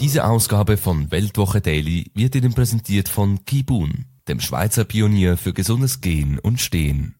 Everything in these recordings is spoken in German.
Diese Ausgabe von Weltwoche Daily wird Ihnen präsentiert von Kibun, dem Schweizer Pionier für gesundes Gehen und Stehen.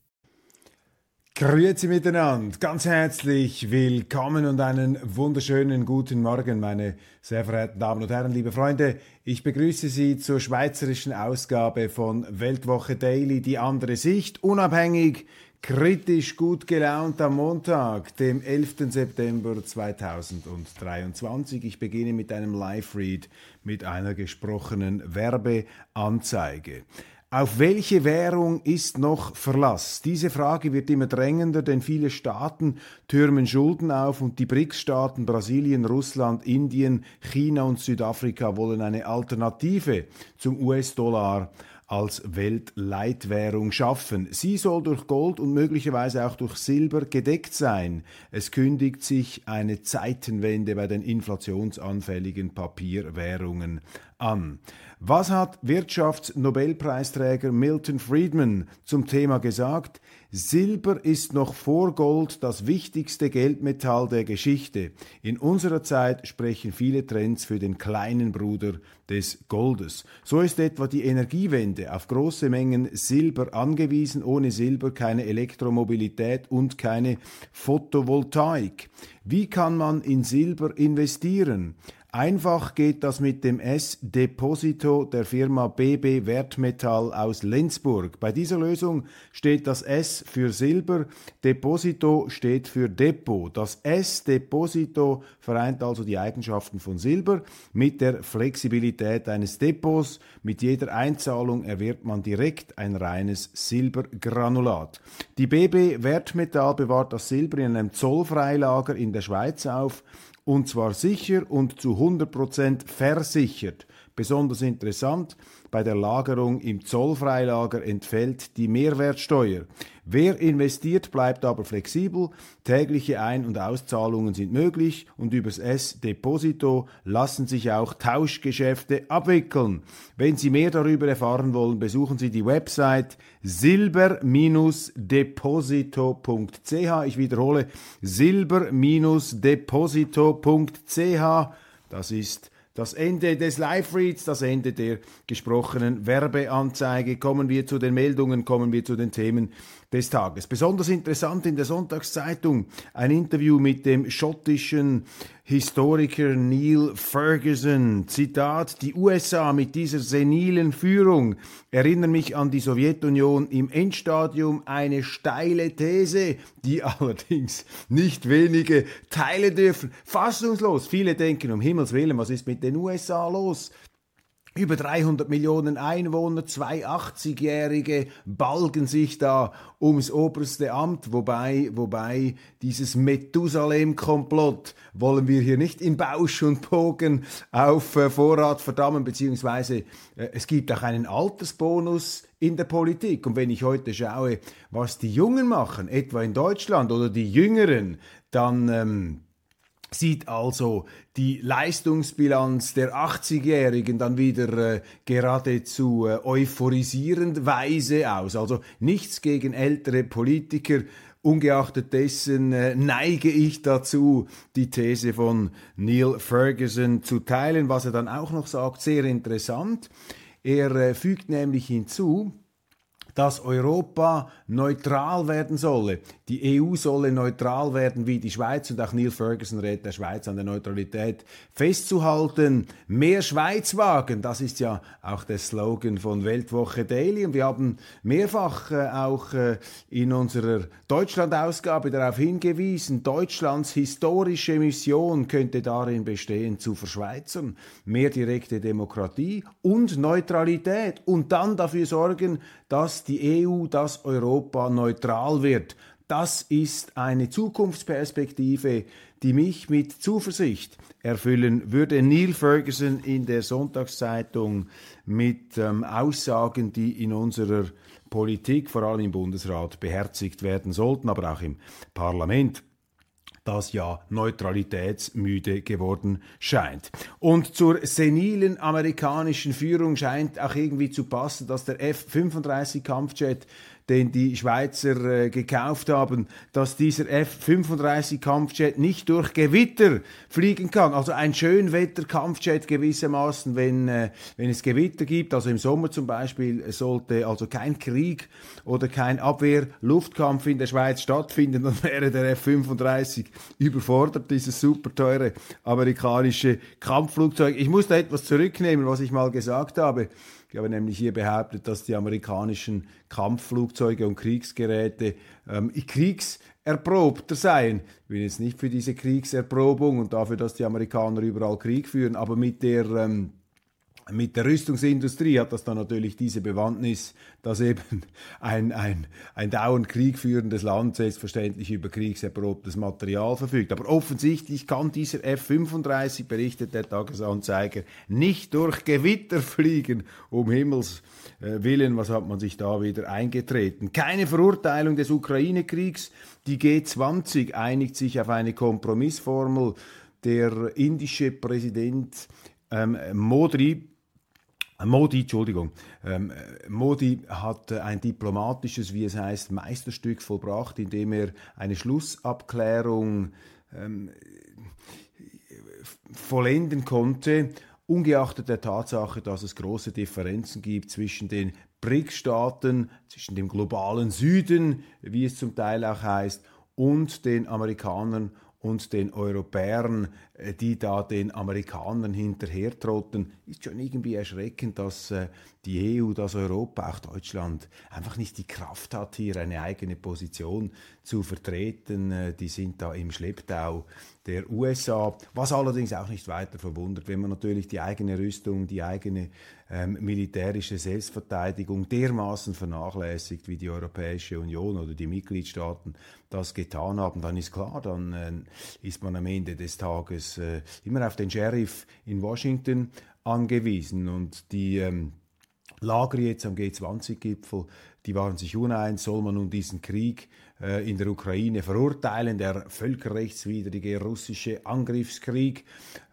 Grüezi miteinander, ganz herzlich willkommen und einen wunderschönen guten Morgen, meine sehr verehrten Damen und Herren, liebe Freunde. Ich begrüße Sie zur schweizerischen Ausgabe von Weltwoche Daily, die andere Sicht, unabhängig, Kritisch gut gelaunt am Montag, dem 11. September 2023. Ich beginne mit einem Live-Read mit einer gesprochenen Werbeanzeige. Auf welche Währung ist noch Verlass? Diese Frage wird immer drängender, denn viele Staaten türmen Schulden auf und die BRICS-Staaten Brasilien, Russland, Indien, China und Südafrika wollen eine Alternative zum US-Dollar als Weltleitwährung schaffen. Sie soll durch Gold und möglicherweise auch durch Silber gedeckt sein. Es kündigt sich eine Zeitenwende bei den inflationsanfälligen Papierwährungen an. Was hat Wirtschaftsnobelpreisträger Milton Friedman zum Thema gesagt? Silber ist noch vor Gold das wichtigste Geldmetall der Geschichte. In unserer Zeit sprechen viele Trends für den kleinen Bruder des Goldes. So ist etwa die Energiewende auf große Mengen Silber angewiesen, ohne Silber keine Elektromobilität und keine Photovoltaik. Wie kann man in Silber investieren? Einfach geht das mit dem S-Deposito der Firma BB Wertmetall aus Lenzburg. Bei dieser Lösung steht das S für Silber, Deposito steht für Depot. Das S-Deposito vereint also die Eigenschaften von Silber mit der Flexibilität eines Depots. Mit jeder Einzahlung erwirbt man direkt ein reines Silbergranulat. Die BB Wertmetall bewahrt das Silber in einem Zollfreilager in der Schweiz auf und zwar sicher und zu 100% versichert. Besonders interessant, bei der Lagerung im Zollfreilager entfällt die Mehrwertsteuer. Wer investiert, bleibt aber flexibel. Tägliche Ein- und Auszahlungen sind möglich und übers S-Deposito lassen sich auch Tauschgeschäfte abwickeln. Wenn Sie mehr darüber erfahren wollen, besuchen Sie die Website silber-deposito.ch. Ich wiederhole, silber-deposito.ch. Das ist das Ende des Live-Reads, das Ende der gesprochenen Werbeanzeige. Kommen wir zu den Meldungen, kommen wir zu den Themen des Tages. Besonders interessant in der Sonntagszeitung ein Interview mit dem schottischen Historiker Neil Ferguson. Zitat, die USA mit dieser senilen Führung erinnern mich an die Sowjetunion im Endstadium. Eine steile These, die allerdings nicht wenige teilen dürfen. Fassungslos. Viele denken, um Himmels Willen, was ist mit den USA los? Über 300 Millionen Einwohner, zwei 80-Jährige balgen sich da ums oberste Amt, wobei, wobei dieses Methusalem-Komplott wollen wir hier nicht in Bausch und Bogen auf äh, Vorrat verdammen, beziehungsweise äh, es gibt auch einen Altersbonus in der Politik. Und wenn ich heute schaue, was die Jungen machen, etwa in Deutschland oder die Jüngeren, dann... Ähm, sieht also die Leistungsbilanz der 80-Jährigen dann wieder äh, geradezu äh, euphorisierend weise aus. Also nichts gegen ältere Politiker. Ungeachtet dessen äh, neige ich dazu, die These von Neil Ferguson zu teilen, was er dann auch noch sagt, sehr interessant. Er äh, fügt nämlich hinzu, dass Europa neutral werden solle. Die EU solle neutral werden wie die Schweiz und auch Neil Ferguson rät der Schweiz an der Neutralität festzuhalten. Mehr Schweiz wagen, das ist ja auch der Slogan von Weltwoche Daily und wir haben mehrfach äh, auch äh, in unserer Deutschland-Ausgabe darauf hingewiesen, Deutschlands historische Mission könnte darin bestehen, zu verschweizern. Mehr direkte Demokratie und Neutralität und dann dafür sorgen, dass die EU, dass Europa neutral wird. Das ist eine Zukunftsperspektive, die mich mit Zuversicht erfüllen würde. Neil Ferguson in der Sonntagszeitung mit ähm, Aussagen, die in unserer Politik, vor allem im Bundesrat, beherzigt werden sollten, aber auch im Parlament das ja neutralitätsmüde geworden scheint. Und zur senilen amerikanischen Führung scheint auch irgendwie zu passen, dass der F-35 Kampfjet den die Schweizer äh, gekauft haben, dass dieser F-35 Kampfjet nicht durch Gewitter fliegen kann. Also ein Schönwetter-Kampfjet gewissermaßen, wenn, äh, wenn es Gewitter gibt. Also im Sommer zum Beispiel sollte also kein Krieg oder kein Abwehr-Luftkampf in der Schweiz stattfinden, dann wäre der F-35 überfordert, dieses super teure amerikanische Kampfflugzeug. Ich muss da etwas zurücknehmen, was ich mal gesagt habe. Ich habe nämlich hier behauptet, dass die amerikanischen Kampfflugzeuge und Kriegsgeräte ähm, kriegserprobter seien. Ich bin jetzt nicht für diese Kriegserprobung und dafür, dass die Amerikaner überall Krieg führen, aber mit der ähm, mit der Rüstungsindustrie hat das dann natürlich diese Bewandtnis, dass eben ein, ein, ein dauernd kriegführendes Land selbstverständlich über kriegserprobtes Material verfügt. Aber offensichtlich kann dieser F-35, berichtet der Tagesanzeiger, nicht durch Gewitter fliegen, um Himmels äh, Willen. Was hat man sich da wieder eingetreten? Keine Verurteilung des Ukraine-Kriegs. Die G20 einigt sich auf eine Kompromissformel. Der indische Präsident ähm, Modi Modi, Entschuldigung, ähm, Modi hat ein diplomatisches, wie es heißt, Meisterstück vollbracht, indem er eine Schlussabklärung ähm, vollenden konnte, ungeachtet der Tatsache, dass es große Differenzen gibt zwischen den BRICS-Staaten, zwischen dem globalen Süden, wie es zum Teil auch heißt, und den Amerikanern und den Europäern, äh, die da den Amerikanern hinterhertrotten, ist schon irgendwie erschreckend, dass äh, die EU, dass Europa, auch Deutschland einfach nicht die Kraft hat, hier eine eigene Position zu vertreten. Äh, die sind da im Schlepptau der USA, was allerdings auch nicht weiter verwundert, wenn man natürlich die eigene Rüstung, die eigene ähm, militärische Selbstverteidigung dermaßen vernachlässigt, wie die Europäische Union oder die Mitgliedstaaten das getan haben, dann ist klar, dann äh, ist man am Ende des Tages äh, immer auf den Sheriff in Washington angewiesen. Und die ähm, Lager jetzt am G20-Gipfel, die waren sich uneins, soll man nun diesen Krieg äh, in der Ukraine verurteilen, der völkerrechtswidrige russische Angriffskrieg,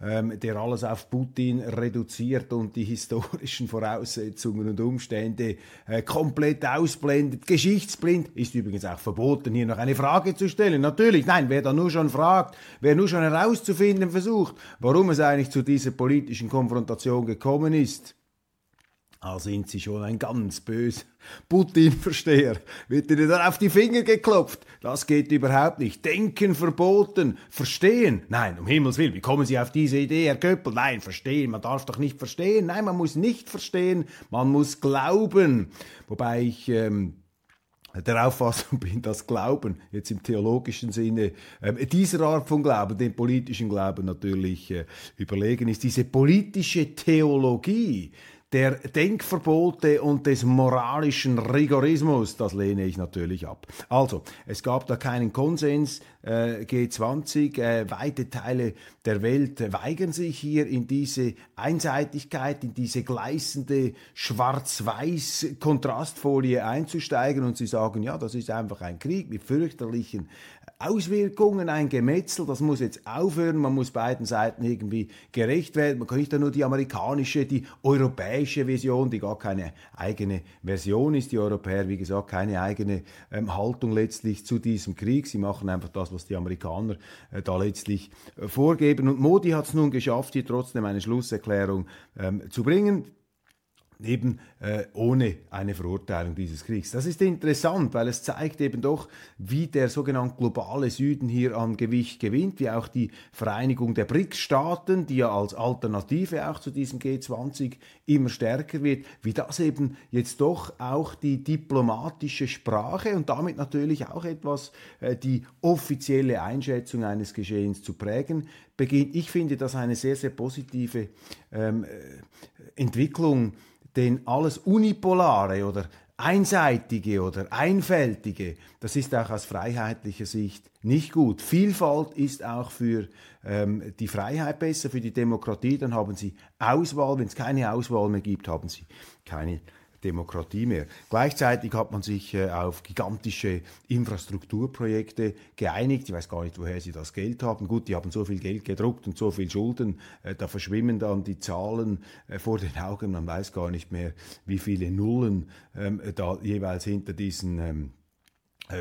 ähm, der alles auf Putin reduziert und die historischen Voraussetzungen und Umstände äh, komplett ausblendet. Geschichtsblind ist übrigens auch verboten, hier noch eine Frage zu stellen. Natürlich, nein, wer da nur schon fragt, wer nur schon herauszufinden versucht, warum es eigentlich zu dieser politischen Konfrontation gekommen ist, Ah, sind Sie schon ein ganz böser Putin-Versteher. Wird Ihnen dann auf die Finger geklopft? Das geht überhaupt nicht. Denken verboten. Verstehen? Nein, um Himmels Willen. Wie kommen Sie auf diese Idee, Herr Köppel? Nein, verstehen. Man darf doch nicht verstehen. Nein, man muss nicht verstehen. Man muss glauben. Wobei ich... Ähm, der Auffassung bin, dass Glauben jetzt im theologischen Sinne äh, dieser Art von Glauben, dem politischen Glauben natürlich äh, überlegen ist. Diese politische Theologie, der Denkverbote und des moralischen Rigorismus, das lehne ich natürlich ab. Also, es gab da keinen Konsens, G20, äh, weite Teile der Welt weigern sich hier in diese Einseitigkeit, in diese gleißende schwarz-weiß Kontrastfolie einzusteigen und sie sagen, ja, das ist einfach ein Krieg mit fürchterlichen Auswirkungen, ein Gemetzel, das muss jetzt aufhören, man muss beiden Seiten irgendwie gerecht werden. Man kann nicht nur die amerikanische, die europäische Version, die gar keine eigene Version ist, die Europäer, wie gesagt, keine eigene ähm, Haltung letztlich zu diesem Krieg. Sie machen einfach das, was die Amerikaner äh, da letztlich äh, vorgeben. Und Modi hat es nun geschafft, hier trotzdem eine Schlusserklärung ähm, zu bringen eben äh, ohne eine Verurteilung dieses Kriegs. Das ist interessant, weil es zeigt eben doch, wie der sogenannte globale Süden hier an Gewicht gewinnt, wie auch die Vereinigung der BRICS-Staaten, die ja als Alternative auch zu diesem G20 immer stärker wird, wie das eben jetzt doch auch die diplomatische Sprache und damit natürlich auch etwas äh, die offizielle Einschätzung eines Geschehens zu prägen beginnt. Ich finde das eine sehr, sehr positive ähm, äh, Entwicklung, denn alles Unipolare oder einseitige oder einfältige, das ist auch aus freiheitlicher Sicht nicht gut. Vielfalt ist auch für ähm, die Freiheit besser, für die Demokratie. Dann haben Sie Auswahl. Wenn es keine Auswahl mehr gibt, haben Sie keine Demokratie mehr. Gleichzeitig hat man sich äh, auf gigantische Infrastrukturprojekte geeinigt. Ich weiß gar nicht, woher sie das Geld haben. Gut, die haben so viel Geld gedruckt und so viel Schulden, äh, da verschwimmen dann die Zahlen äh, vor den Augen. Man weiß gar nicht mehr, wie viele Nullen ähm, da jeweils hinter diesen ähm, äh,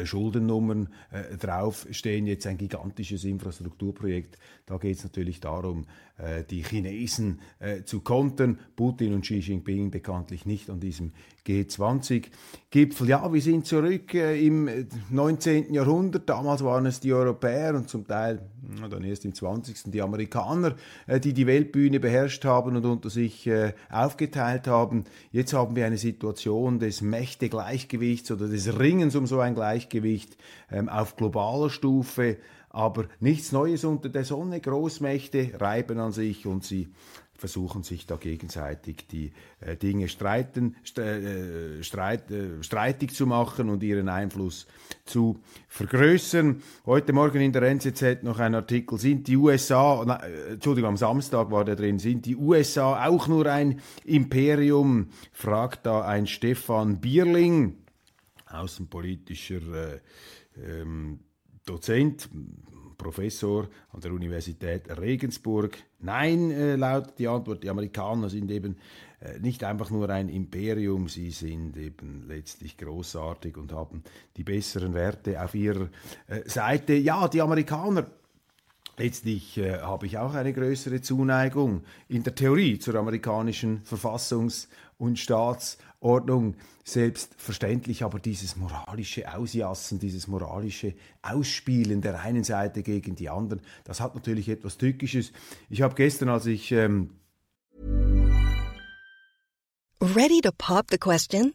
Schuldennummern äh, draufstehen, jetzt ein gigantisches Infrastrukturprojekt. Da geht es natürlich darum, äh, die Chinesen äh, zu kontern. Putin und Xi Jinping bekanntlich nicht an diesem G20-Gipfel. Ja, wir sind zurück äh, im 19. Äh, Jahrhundert. Damals waren es die Europäer und zum Teil na, dann erst im 20. die Amerikaner, die die Weltbühne beherrscht haben und unter sich aufgeteilt haben. Jetzt haben wir eine Situation des Mächtegleichgewichts oder des Ringens um so ein Gleichgewicht Gleichgewicht ähm, auf globaler Stufe, aber nichts Neues unter der Sonne. Großmächte reiben an sich und sie versuchen sich da gegenseitig die äh, Dinge streiten, äh, streit, äh, streitig zu machen und ihren Einfluss zu vergrößern. Heute Morgen in der NZZ noch ein Artikel, sind die USA, na, äh, Entschuldigung, am Samstag war der drin, sind die USA auch nur ein Imperium? fragt da ein Stefan Bierling außenpolitischer äh, ähm, Dozent, Professor an der Universität Regensburg. Nein, äh, lautet die Antwort, die Amerikaner sind eben äh, nicht einfach nur ein Imperium, sie sind eben letztlich großartig und haben die besseren Werte auf ihrer äh, Seite. Ja, die Amerikaner Letztlich äh, habe ich auch eine größere Zuneigung in der Theorie zur amerikanischen Verfassungs- und Staatsordnung. Selbstverständlich aber dieses moralische Ausjassen, dieses moralische Ausspielen der einen Seite gegen die anderen, das hat natürlich etwas Tückisches. Ich habe gestern, als ich... Ähm Ready to pop the question?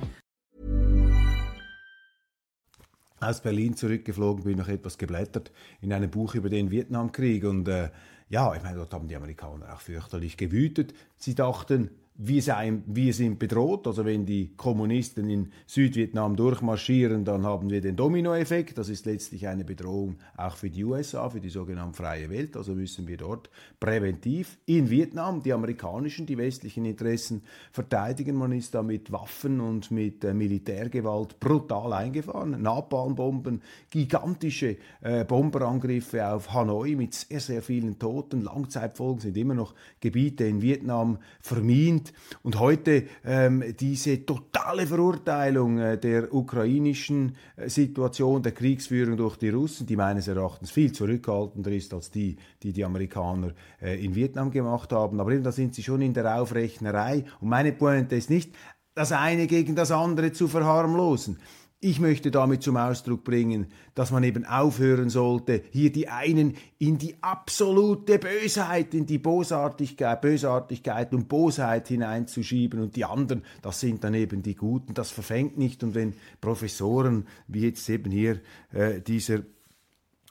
Aus Berlin zurückgeflogen bin, noch etwas geblättert in einem Buch über den Vietnamkrieg und äh, ja, ich meine, dort haben die Amerikaner auch fürchterlich gewütet. Sie dachten, wir, seien, wir sind bedroht. Also wenn die Kommunisten in Südvietnam durchmarschieren, dann haben wir den Dominoeffekt. Das ist letztlich eine Bedrohung auch für die USA, für die sogenannte freie Welt. Also müssen wir dort präventiv in Vietnam die amerikanischen, die westlichen Interessen verteidigen. Man ist da mit Waffen und mit äh, Militärgewalt brutal eingefahren. Napalmbomben, gigantische äh, Bomberangriffe auf Hanoi mit sehr, sehr vielen Toten. Langzeitfolgen sind immer noch Gebiete in Vietnam vermint. Und heute ähm, diese totale Verurteilung äh, der ukrainischen äh, Situation, der Kriegsführung durch die Russen, die meines Erachtens viel zurückhaltender ist als die, die die Amerikaner äh, in Vietnam gemacht haben. Aber eben, da sind sie schon in der Aufrechnerei. Und meine Pointe ist nicht, das eine gegen das andere zu verharmlosen. Ich möchte damit zum Ausdruck bringen, dass man eben aufhören sollte, hier die einen in die absolute Bösheit, in die Bosartigkeit, Bösartigkeit und Bosheit hineinzuschieben und die anderen, das sind dann eben die Guten, das verfängt nicht. Und wenn Professoren, wie jetzt eben hier äh, dieser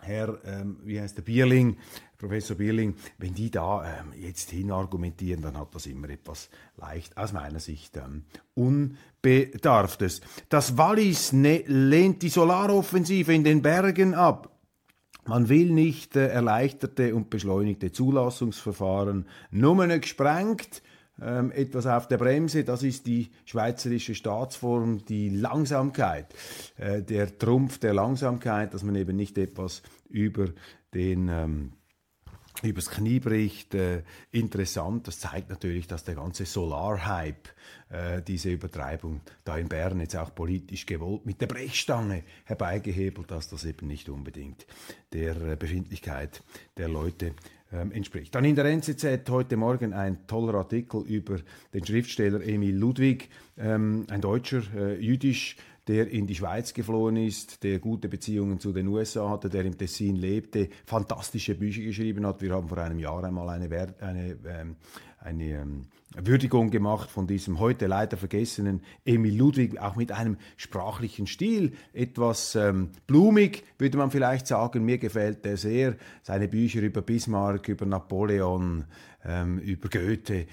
Herr, ähm, wie heißt der Bierling, Professor Bierling, wenn die da ähm, jetzt hinargumentieren, dann hat das immer etwas leicht, aus meiner Sicht, ähm, Unbedarftes. Das Wallis ne lehnt die Solaroffensive in den Bergen ab. Man will nicht äh, erleichterte und beschleunigte Zulassungsverfahren nur gesprengt ähm, etwas auf der Bremse. Das ist die schweizerische Staatsform, die Langsamkeit, äh, der Trumpf der Langsamkeit, dass man eben nicht etwas über den ähm, übers Knie bricht. Äh, interessant, das zeigt natürlich, dass der ganze Solar-Hype, äh, diese Übertreibung da in Bern jetzt auch politisch gewollt mit der Brechstange herbeigehebelt, dass das eben nicht unbedingt der äh, Befindlichkeit der Leute ähm, entspricht. Dann in der NZZ heute Morgen ein toller Artikel über den Schriftsteller Emil Ludwig, ähm, ein Deutscher, äh, jüdisch, der in die Schweiz geflohen ist, der gute Beziehungen zu den USA hatte, der im Tessin lebte, fantastische Bücher geschrieben hat. Wir haben vor einem Jahr einmal eine, eine, ähm, eine ähm, Würdigung gemacht von diesem heute leider vergessenen Emil Ludwig, auch mit einem sprachlichen Stil, etwas ähm, blumig, würde man vielleicht sagen. Mir gefällt er sehr. Seine Bücher über Bismarck, über Napoleon, ähm, über Goethe, äh,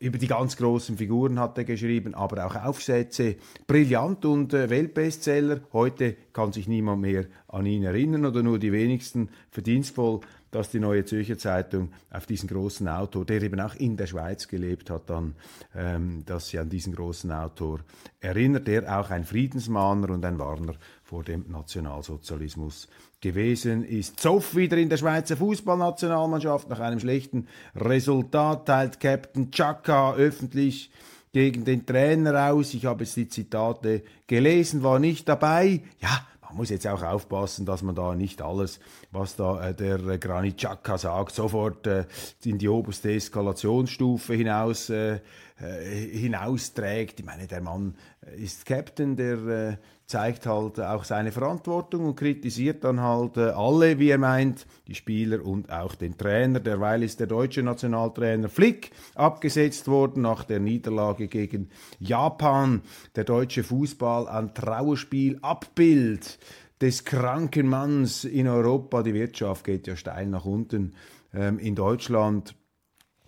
über die ganz großen Figuren hat er geschrieben, aber auch Aufsätze, brillant und äh, Weltbestseller. Heute kann sich niemand mehr an ihn erinnern oder nur die wenigsten. Verdienstvoll dass die Neue Zürcher Zeitung auf diesen großen Autor, der eben auch in der Schweiz gelebt hat, dann, ähm, dass sie an diesen großen Autor erinnert, der auch ein Friedensmahner und ein Warner vor dem Nationalsozialismus gewesen ist. Zoff wieder in der Schweizer Fußballnationalmannschaft nach einem schlechten Resultat teilt Captain Chaka öffentlich gegen den Trainer aus. Ich habe jetzt die Zitate gelesen, war nicht dabei. Ja, man muss jetzt auch aufpassen, dass man da nicht alles, was da äh, der äh, Granit Xhaka sagt, sofort äh, in die oberste Eskalationsstufe hinaus äh, äh, hinausträgt. Ich meine, der Mann ist Captain, der äh, zeigt halt auch seine Verantwortung und kritisiert dann halt äh, alle, wie er meint, die Spieler und auch den Trainer. Derweil ist der deutsche Nationaltrainer Flick abgesetzt worden nach der Niederlage gegen Japan. Der deutsche Fußball ein Trauerspiel, Abbild des kranken Manns in Europa. Die Wirtschaft geht ja steil nach unten. Ähm, in Deutschland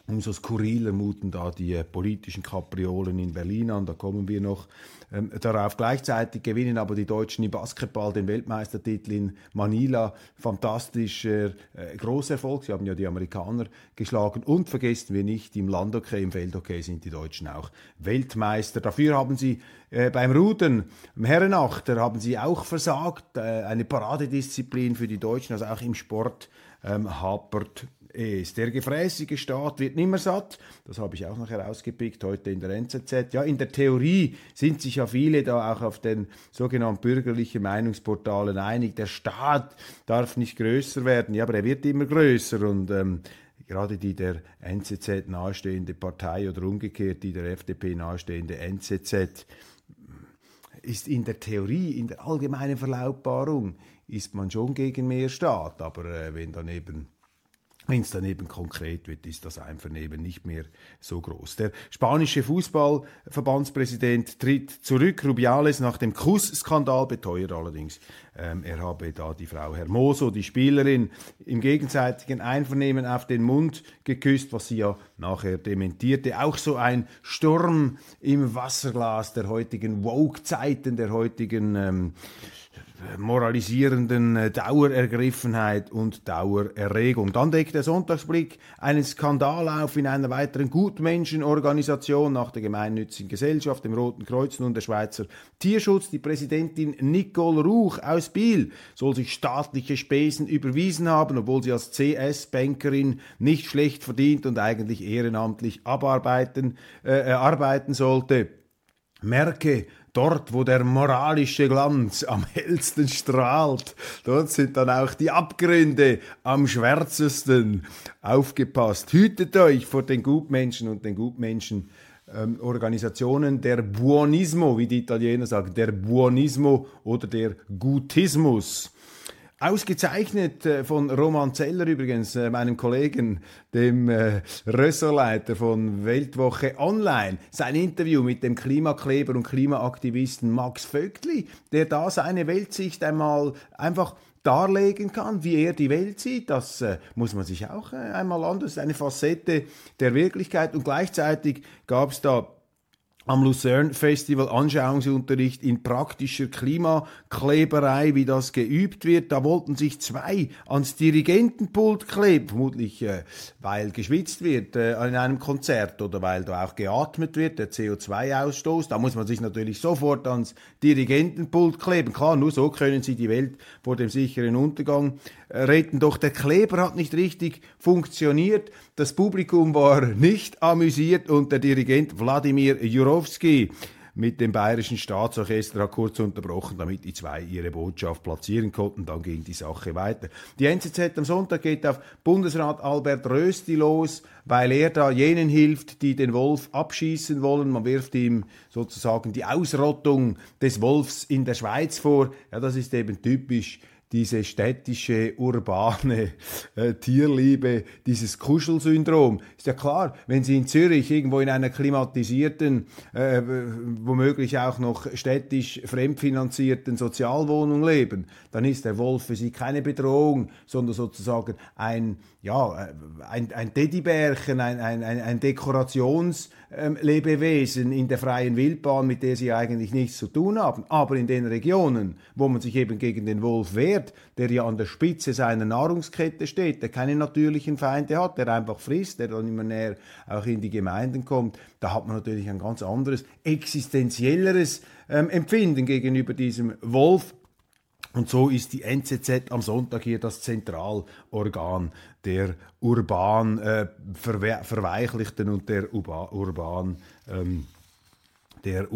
Umso skurriler muten da die äh, politischen Kapriolen in Berlin an, da kommen wir noch ähm, darauf. Gleichzeitig gewinnen aber die Deutschen im Basketball den Weltmeistertitel in Manila. Fantastischer äh, Großerfolg. Sie haben ja die Amerikaner geschlagen. Und vergessen wir nicht, im Landhockey, im Feldhockey sind die Deutschen auch Weltmeister. Dafür haben sie äh, beim Rudern, im Herrenachter, haben sie auch versagt. Äh, eine Paradedisziplin für die Deutschen, also auch im Sport ähm, hapert ist. Der gefräßige Staat wird nimmer satt. Das habe ich auch noch herausgepickt heute in der NZZ. Ja, in der Theorie sind sich ja viele da auch auf den sogenannten bürgerlichen Meinungsportalen einig. Der Staat darf nicht größer werden. Ja, aber er wird immer größer und ähm, gerade die der NZZ nahestehende Partei oder umgekehrt die der FDP nahestehende NZZ ist in der Theorie, in der allgemeinen Verlautbarung, ist man schon gegen mehr Staat. Aber äh, wenn dann eben wenn es dann eben konkret wird, ist das Einvernehmen nicht mehr so groß. Der spanische Fußballverbandspräsident tritt zurück. Rubiales nach dem Kussskandal beteuert allerdings, ähm, er habe da die Frau Hermoso, die Spielerin, im gegenseitigen Einvernehmen auf den Mund geküsst, was sie ja nachher dementierte. Auch so ein Sturm im Wasserglas der heutigen Woke-Zeiten, der heutigen ähm, moralisierenden äh, Dauerergriffenheit und Dauererregung. Dann deckt der Sonntagsblick einen Skandal auf in einer weiteren Gutmenschenorganisation nach der gemeinnützigen Gesellschaft, dem Roten Kreuz und der Schweizer Tierschutz. Die Präsidentin Nicole Ruch aus Biel soll sich staatliche Spesen überwiesen haben, obwohl sie als CS-Bankerin nicht schlecht verdient und eigentlich ehrenamtlich abarbeiten, äh, arbeiten sollte. Merke, Dort, wo der moralische Glanz am hellsten strahlt, dort sind dann auch die Abgründe am schwärzesten. Aufgepasst. Hütet euch vor den Gutmenschen und den Gutmenschen. Ähm, Organisationen der Buonismo, wie die Italiener sagen, der Buonismo oder der Gutismus. Ausgezeichnet äh, von Roman Zeller übrigens, äh, meinem Kollegen, dem äh, Ressortleiter von Weltwoche Online, sein Interview mit dem Klimakleber und Klimaaktivisten Max Vögtli, der da seine Weltsicht einmal einfach darlegen kann, wie er die Welt sieht. Das äh, muss man sich auch äh, einmal anders, eine Facette der Wirklichkeit. Und gleichzeitig gab es da am Lucerne Festival Anschauungsunterricht in praktischer Klimakleberei, wie das geübt wird. Da wollten sich zwei ans Dirigentenpult kleben, vermutlich äh, weil geschwitzt wird äh, in einem Konzert oder weil da auch geatmet wird, der CO2-Ausstoß. Da muss man sich natürlich sofort ans Dirigentenpult kleben. Klar, nur so können sie die Welt vor dem sicheren Untergang retten. Doch der Kleber hat nicht richtig funktioniert. Das Publikum war nicht amüsiert und der Dirigent Wladimir Jurowski mit dem Bayerischen Staatsorchester hat kurz unterbrochen, damit die zwei ihre Botschaft platzieren konnten. Dann ging die Sache weiter. Die NZZ am Sonntag geht auf Bundesrat Albert Rösti los, weil er da jenen hilft, die den Wolf abschießen wollen. Man wirft ihm sozusagen die Ausrottung des Wolfs in der Schweiz vor. Ja, das ist eben typisch diese städtische, urbane äh, Tierliebe, dieses Kuschelsyndrom. Ist ja klar, wenn Sie in Zürich irgendwo in einer klimatisierten, äh, womöglich auch noch städtisch fremdfinanzierten Sozialwohnung leben, dann ist der Wolf für Sie keine Bedrohung, sondern sozusagen ein, ja, äh, ein, ein Teddybärchen, ein, ein, ein Dekorations- ähm, in der freien Wildbahn, mit der sie eigentlich nichts zu tun haben. Aber in den Regionen, wo man sich eben gegen den Wolf wehrt, der ja an der Spitze seiner Nahrungskette steht, der keine natürlichen Feinde hat, der einfach frisst, der dann immer näher auch in die Gemeinden kommt, da hat man natürlich ein ganz anderes, existenzielleres ähm, Empfinden gegenüber diesem Wolf. Und so ist die NZZ am Sonntag hier das Zentralorgan der urban äh, verwe verweichlichten und der Uba urban ähm, der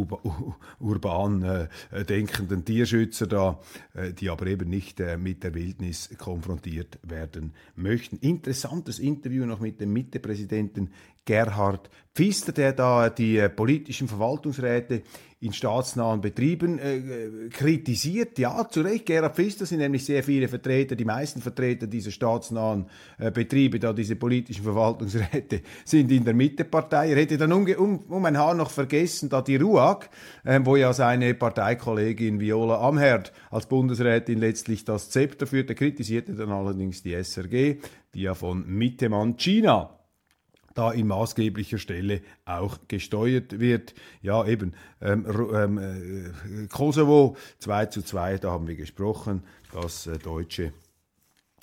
urban äh, denkenden Tierschützer da, äh, die aber eben nicht äh, mit der Wildnis konfrontiert werden möchten. Interessantes Interview noch mit dem Mittepräsidenten Gerhard Pfister, der da die äh, politischen Verwaltungsräte in staatsnahen Betrieben äh, kritisiert. Ja, zu Recht, Gerhard Pfister sind nämlich sehr viele Vertreter, die meisten Vertreter dieser staatsnahen äh, Betriebe, da diese politischen Verwaltungsräte, sind in der Mittepartei. Er hätte dann um, um, um ein Haar noch vergessen, da die RUAG, äh, wo ja seine Parteikollegin Viola Amherd als Bundesrätin letztlich das Zepter führte, kritisierte dann allerdings die SRG, die ja von Mittemann China da in maßgeblicher Stelle auch gesteuert wird. Ja, eben ähm, ähm, äh, Kosovo 2 zu 2, da haben wir gesprochen, das äh, deutsche,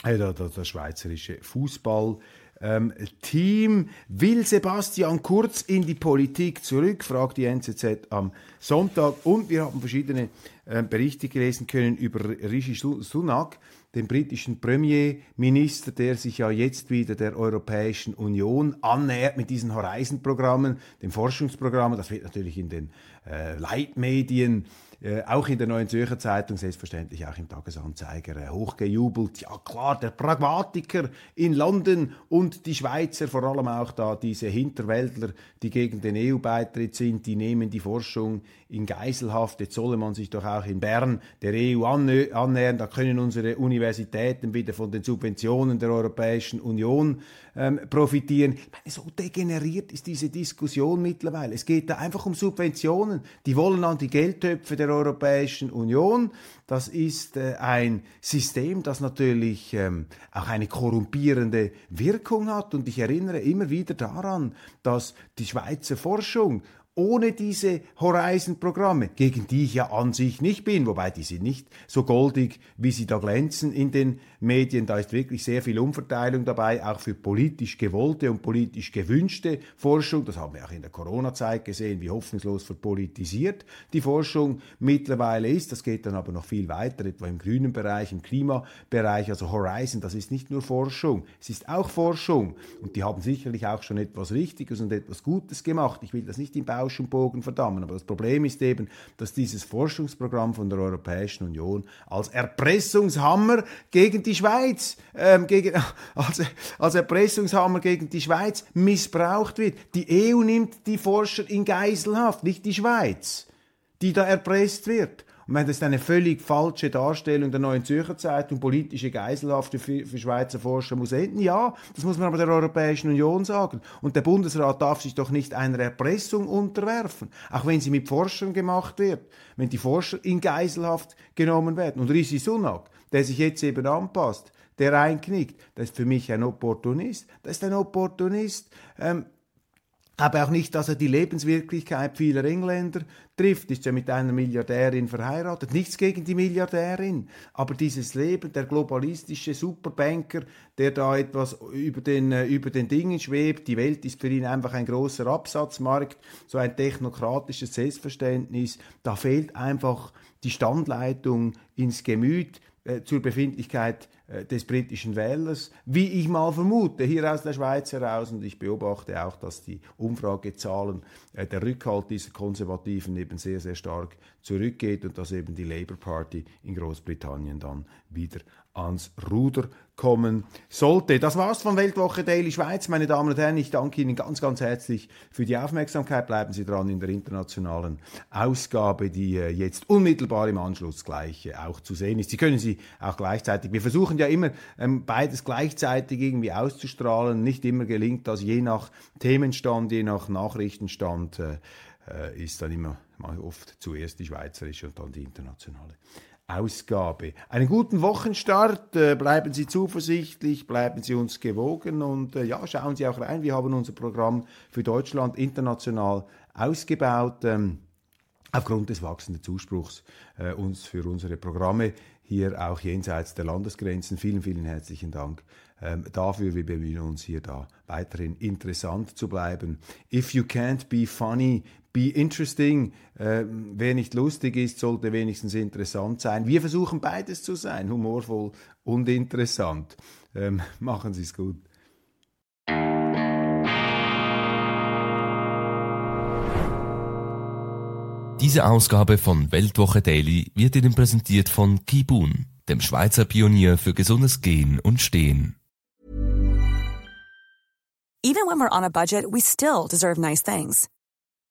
äh, das schweizerische Fußball. Ähm, Team will Sebastian Kurz in die Politik zurück, fragt die NZZ am Sonntag. Und wir haben verschiedene äh, Berichte gelesen können über Rishi Sunak, dem britischen Premierminister, der sich ja jetzt wieder der Europäischen Union annähert mit diesen Horizon-Programmen, den Forschungsprogrammen. Das wird natürlich in den äh, Leitmedien äh, auch in der Neuen Zürcher Zeitung, selbstverständlich auch im Tagesanzeiger, äh, hochgejubelt. Ja klar, der Pragmatiker in London und die Schweizer, vor allem auch da diese Hinterwäldler, die gegen den EU-Beitritt sind, die nehmen die Forschung in Geiselhaft. Jetzt solle man sich doch auch in Bern der EU annähern. Da können unsere Universitäten wieder von den Subventionen der Europäischen Union ähm, profitieren. Ich meine, so degeneriert ist diese Diskussion mittlerweile. Es geht da einfach um Subventionen. Die wollen an die Geldtöpfe der Europäischen Union. Das ist äh, ein System, das natürlich ähm, auch eine korrumpierende Wirkung hat. Und ich erinnere immer wieder daran, dass die Schweizer Forschung ohne diese Horizon-Programme, gegen die ich ja an sich nicht bin, wobei die sind nicht so goldig, wie sie da glänzen in den Medien. Da ist wirklich sehr viel Umverteilung dabei, auch für politisch gewollte und politisch gewünschte Forschung. Das haben wir auch in der Corona-Zeit gesehen, wie hoffnungslos verpolitisiert die Forschung mittlerweile ist. Das geht dann aber noch viel weiter, etwa im grünen Bereich, im Klimabereich. Also Horizon, das ist nicht nur Forschung, es ist auch Forschung. Und die haben sicherlich auch schon etwas Richtiges und etwas Gutes gemacht. Ich will das nicht im Bau Bausch und Bogen verdammen. Aber das Problem ist eben, dass dieses Forschungsprogramm von der Europäischen Union als Erpressungshammer gegen die Schweiz, ähm, gegen, als, als Erpressungshammer gegen die Schweiz missbraucht wird. Die EU nimmt die Forscher in Geiselhaft, nicht die Schweiz, die da erpresst wird. Und wenn das eine völlig falsche Darstellung der Neuen Zürcher Zeitung, politische Geiselhaft für, für Schweizer Forscher muss enden, ja, das muss man aber der Europäischen Union sagen. Und der Bundesrat darf sich doch nicht einer Erpressung unterwerfen, auch wenn sie mit Forschern gemacht wird, wenn die Forscher in Geiselhaft genommen werden. Und Rishi Sunak, der sich jetzt eben anpasst, der einknickt, das ist für mich ein Opportunist. Das ist ein Opportunist, ähm, aber auch nicht, dass er die Lebenswirklichkeit vieler Engländer trifft, ist ja mit einer Milliardärin verheiratet. Nichts gegen die Milliardärin, aber dieses Leben, der globalistische Superbanker, der da etwas über den, äh, über den Dingen schwebt, die Welt ist für ihn einfach ein großer Absatzmarkt, so ein technokratisches Selbstverständnis, da fehlt einfach die Standleitung ins Gemüt äh, zur Befindlichkeit äh, des britischen Wählers, wie ich mal vermute, hier aus der Schweiz heraus. Und ich beobachte auch, dass die Umfragezahlen, äh, der Rückhalt dieser Konservativen eben sehr, sehr stark zurückgeht und dass eben die Labour Party in Großbritannien dann wieder ans Ruder kommen sollte. Das war's von Weltwoche Daily Schweiz. Meine Damen und Herren, ich danke Ihnen ganz, ganz herzlich für die Aufmerksamkeit. Bleiben Sie dran in der internationalen Ausgabe, die äh, jetzt unmittelbar im Anschluss gleich äh, auch zu sehen ist. Sie können sie auch gleichzeitig. Wir versuchen ja immer ähm, beides gleichzeitig irgendwie auszustrahlen. Nicht immer gelingt das, je nach Themenstand, je nach Nachrichtenstand. Äh, ist dann immer oft zuerst die schweizerische und dann die internationale. Ausgabe. Einen guten Wochenstart, äh, bleiben Sie zuversichtlich, bleiben Sie uns gewogen und äh, ja, schauen Sie auch rein. Wir haben unser Programm für Deutschland international ausgebaut. Ähm, aufgrund des wachsenden Zuspruchs äh, uns für unsere Programme hier auch jenseits der Landesgrenzen. Vielen, vielen herzlichen Dank ähm, dafür. Wir bemühen uns hier da weiterhin interessant zu bleiben. If you can't be funny, be interesting. Äh, wer nicht lustig ist, sollte wenigstens interessant sein. Wir versuchen beides zu sein, humorvoll und interessant. Ähm, machen Sie es gut. Diese Ausgabe von Weltwoche Daily wird Ihnen präsentiert von Kibun, dem Schweizer Pionier für gesundes Gehen und Stehen. Even when we're on a budget, we still deserve nice things.